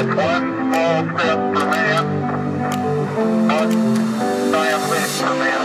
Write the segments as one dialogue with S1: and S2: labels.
S1: One small step for man, one giant leap for man.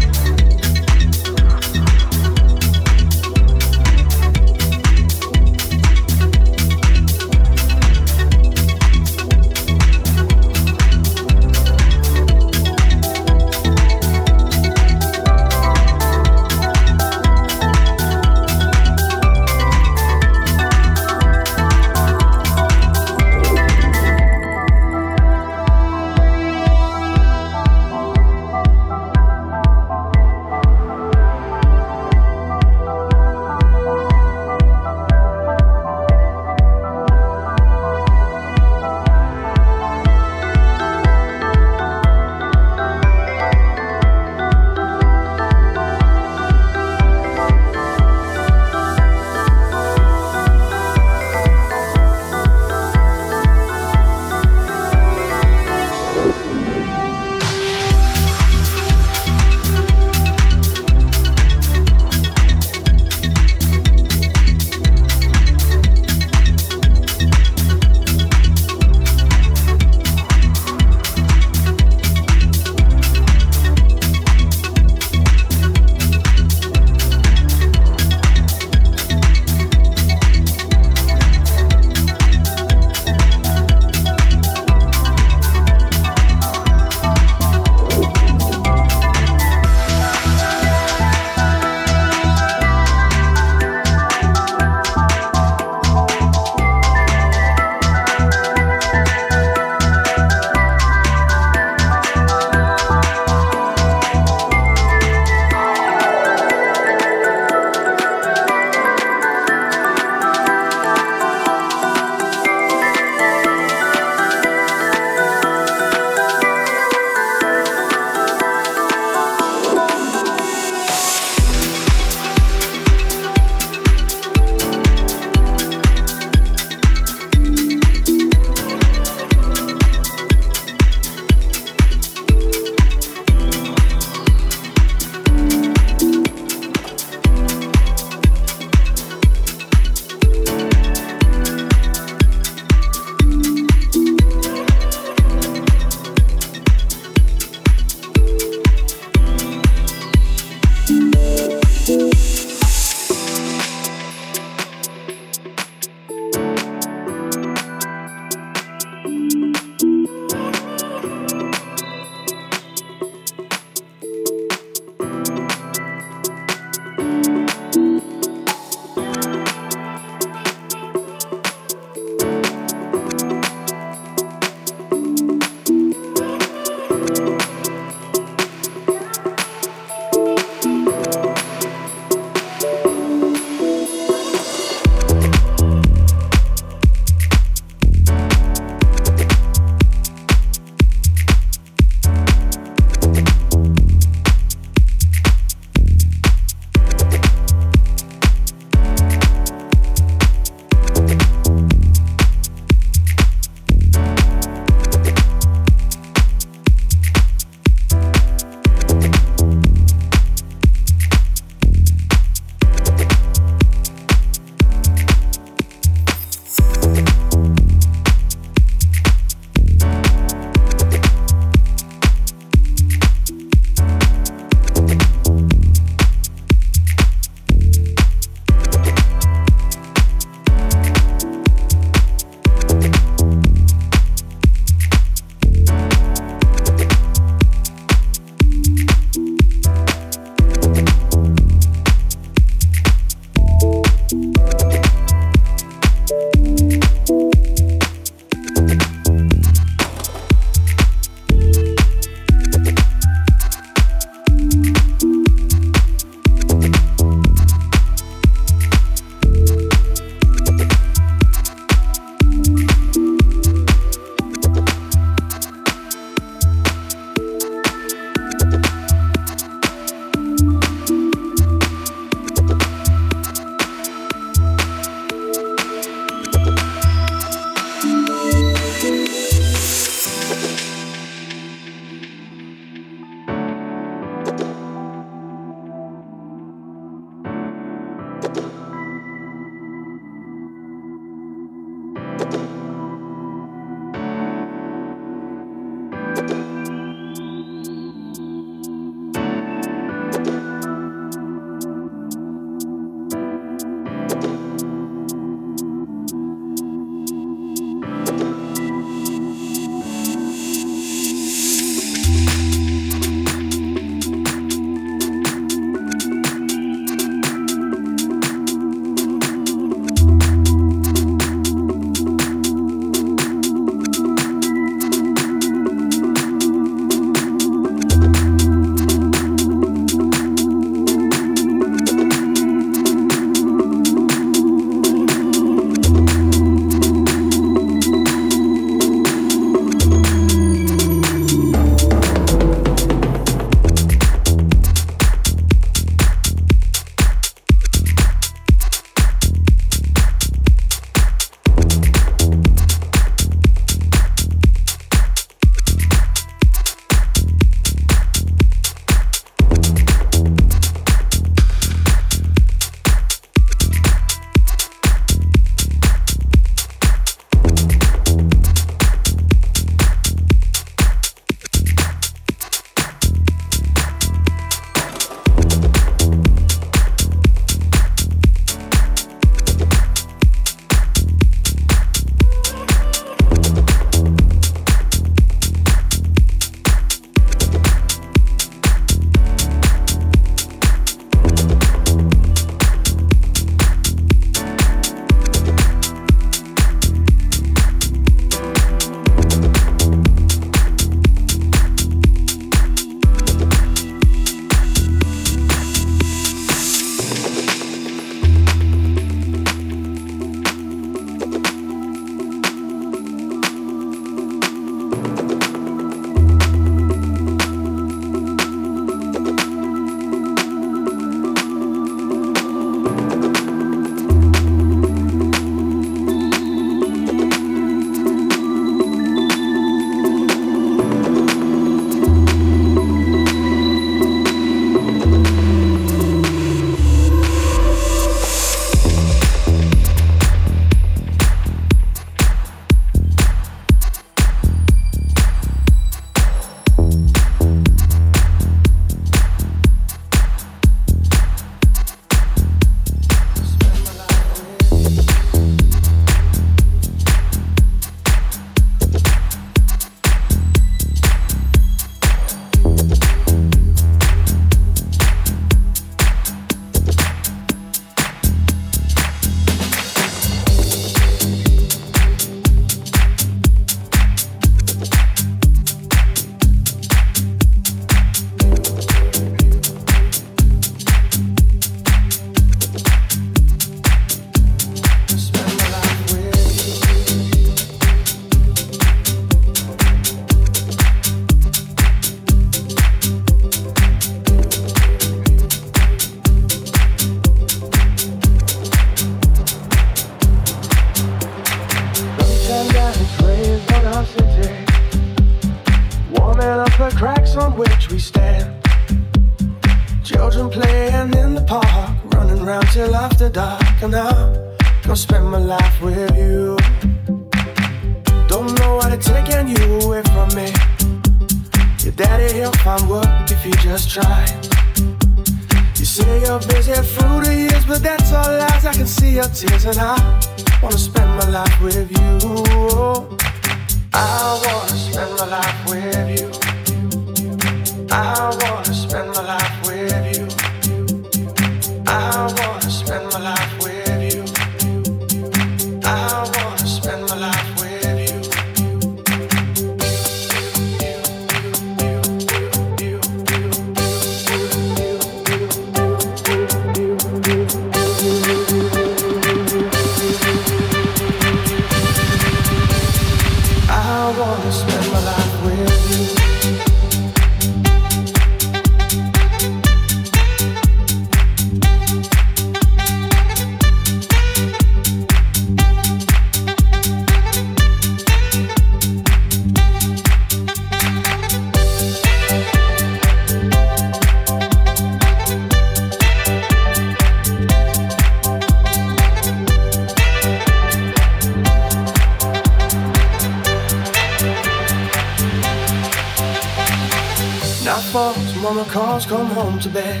S2: Night falls, mama calls, come home to bed.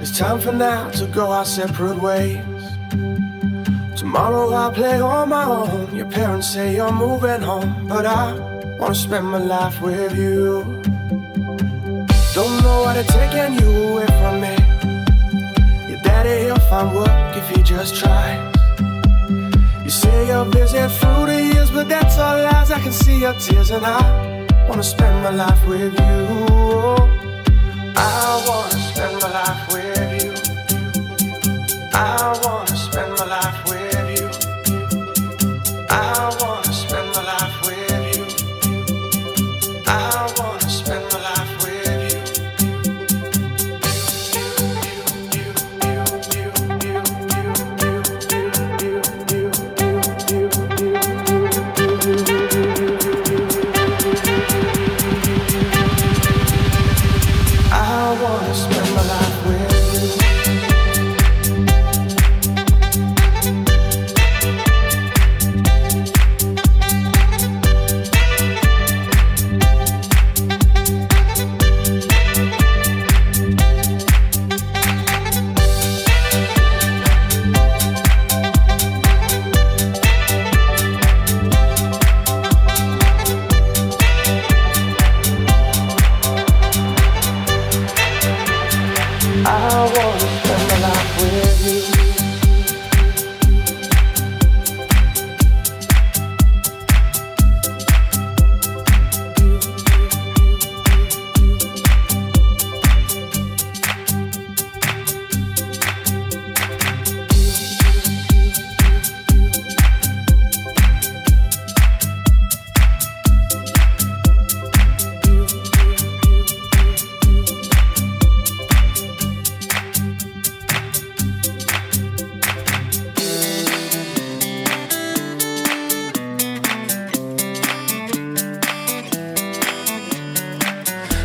S2: It's time for now to go our separate ways. Tomorrow I'll play on my own. Your parents say you're moving home, but I wanna spend my life with you. Don't know to take you away from me. Your daddy, he'll find work if he just tries. You say you're busy through the years, but that's all lies. I can see your tears, and I wanna spend my life with you. I wanna spend my life with you. I wanna spend my life with you.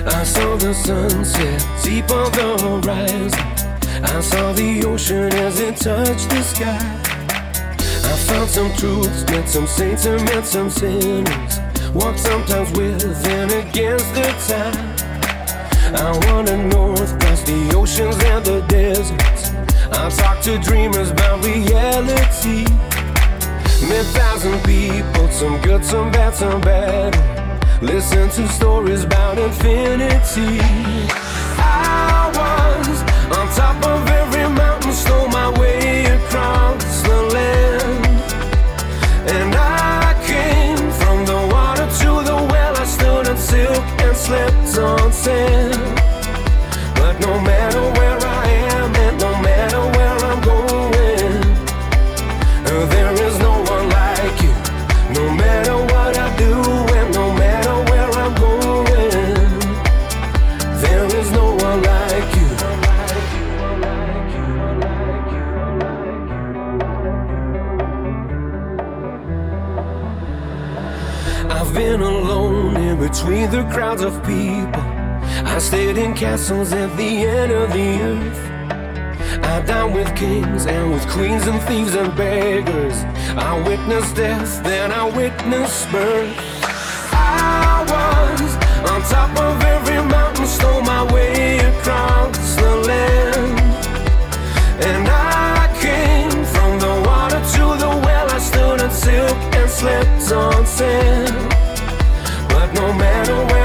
S2: I
S3: saw the sunset deep on the horizon. I saw the ocean as it touched the sky. I found some truths, met some saints and met some sinners. Walked sometimes with and against the tide. I wanna north past the oceans and the deserts. I talk to dreamers about reality. Met thousand people, some good, some bad, some bad. Listen to stories about infinity. I was on top of every mountain, stole my way across the land. And I came from the water to the well. I stood on silk and slept on sand. The crowds of people. I stayed in castles at the end of the earth. I dined with kings and with queens and thieves and beggars. I witnessed death, then I witnessed birth. I was on top of every mountain, stole my way across the land. And I came from the water to the well. I stood on silk and slept on sand. No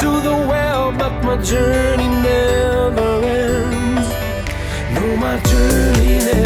S3: to the well, but my journey never ends. No, my journey never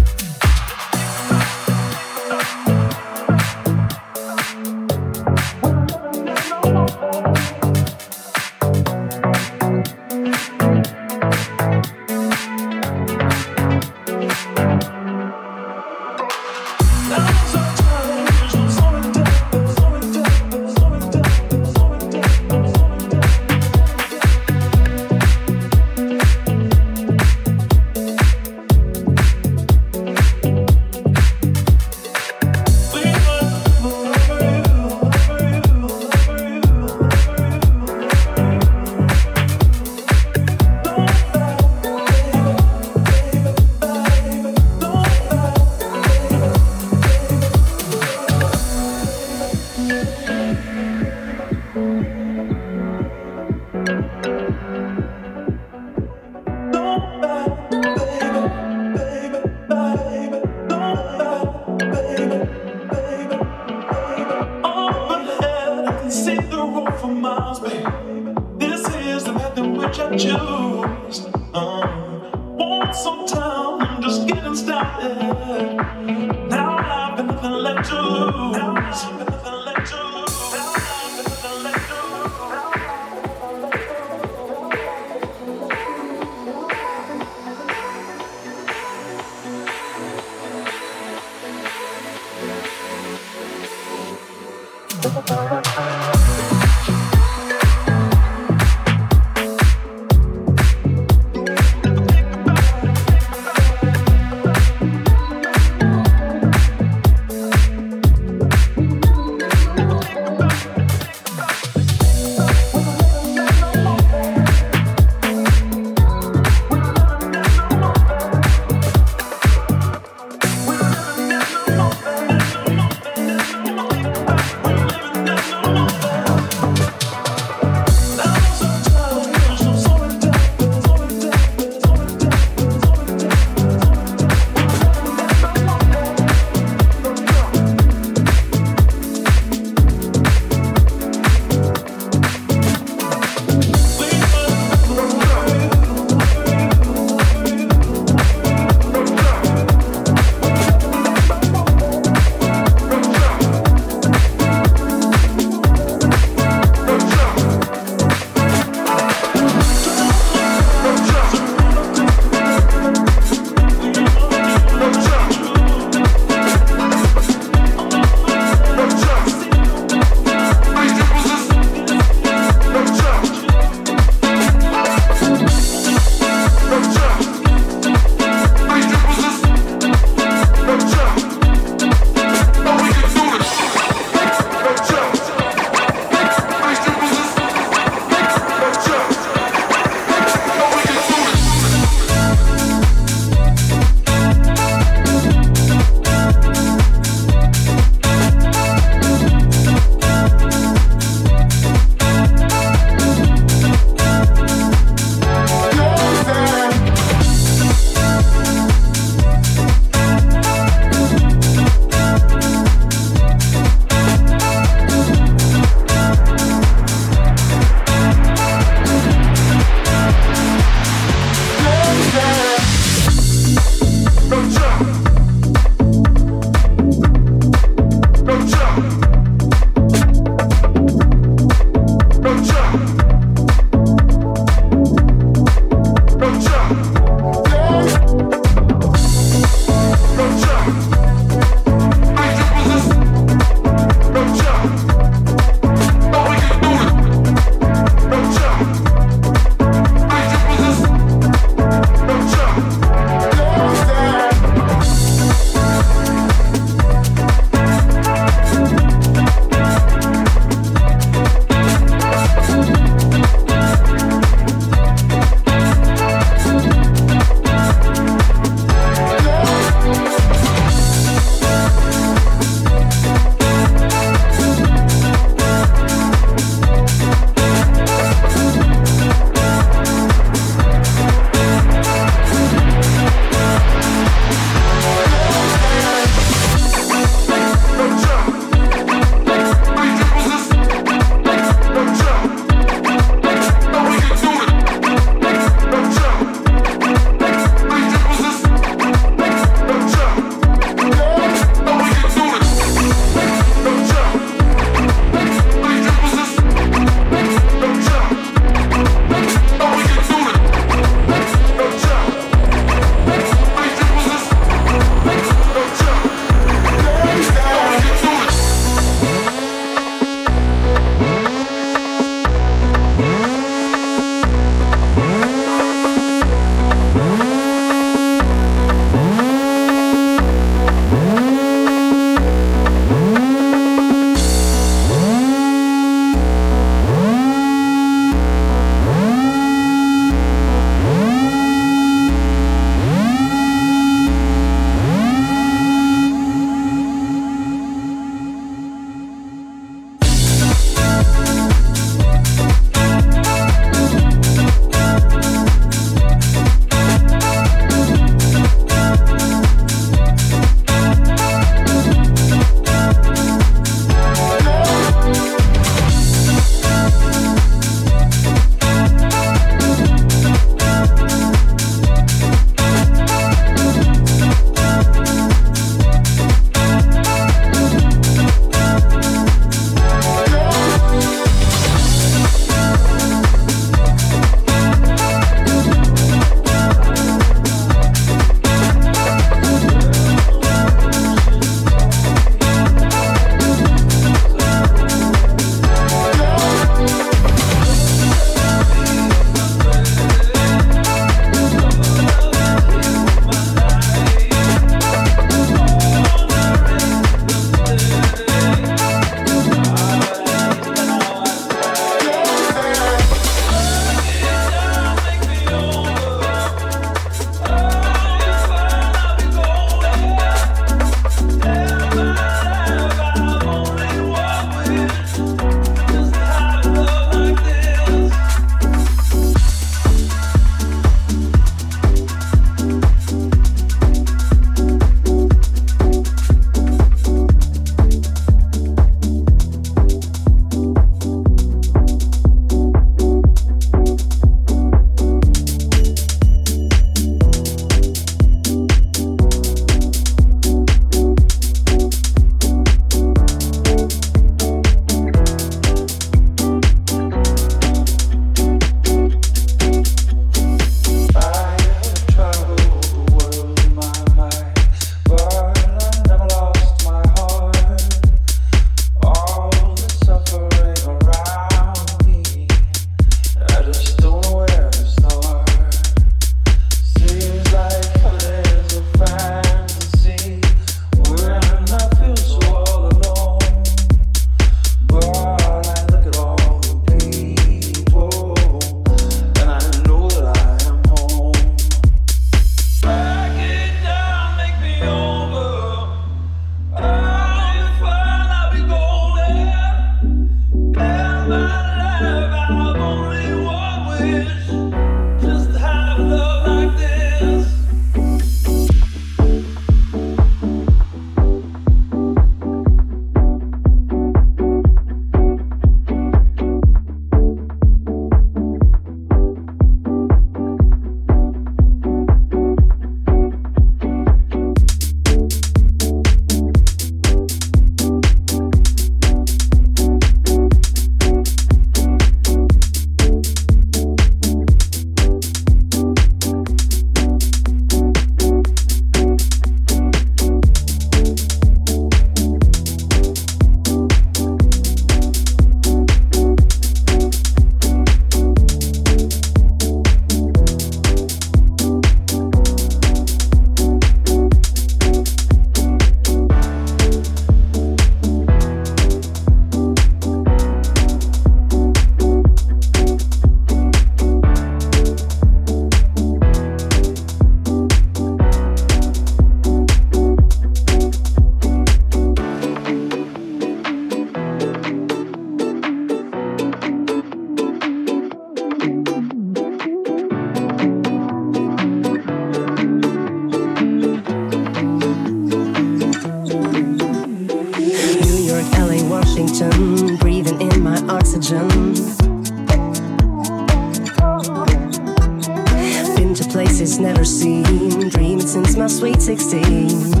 S4: sweet 16.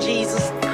S4: Jesus.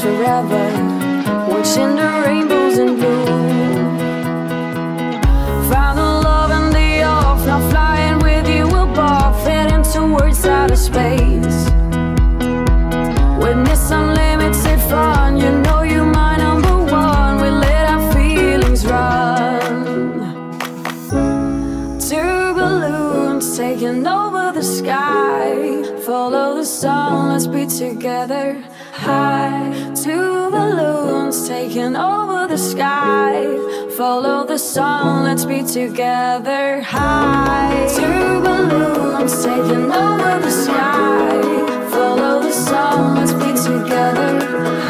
S4: forever. Watching the rain. song, let's be together high. Two balloons taking over the sky. Follow the song, let's be together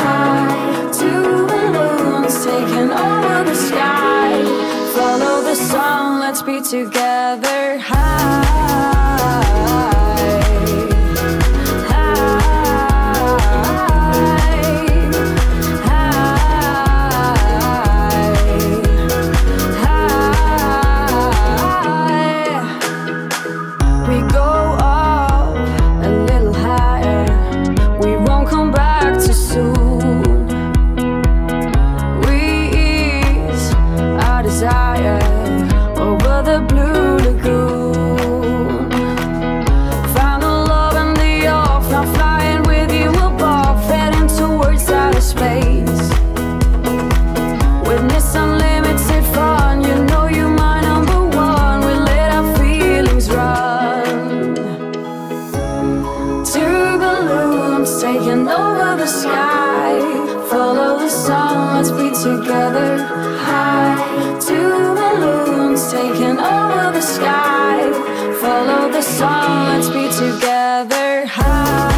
S4: high. Two balloons taking over the sky. Follow the
S5: song, let's be together high. When love is alive.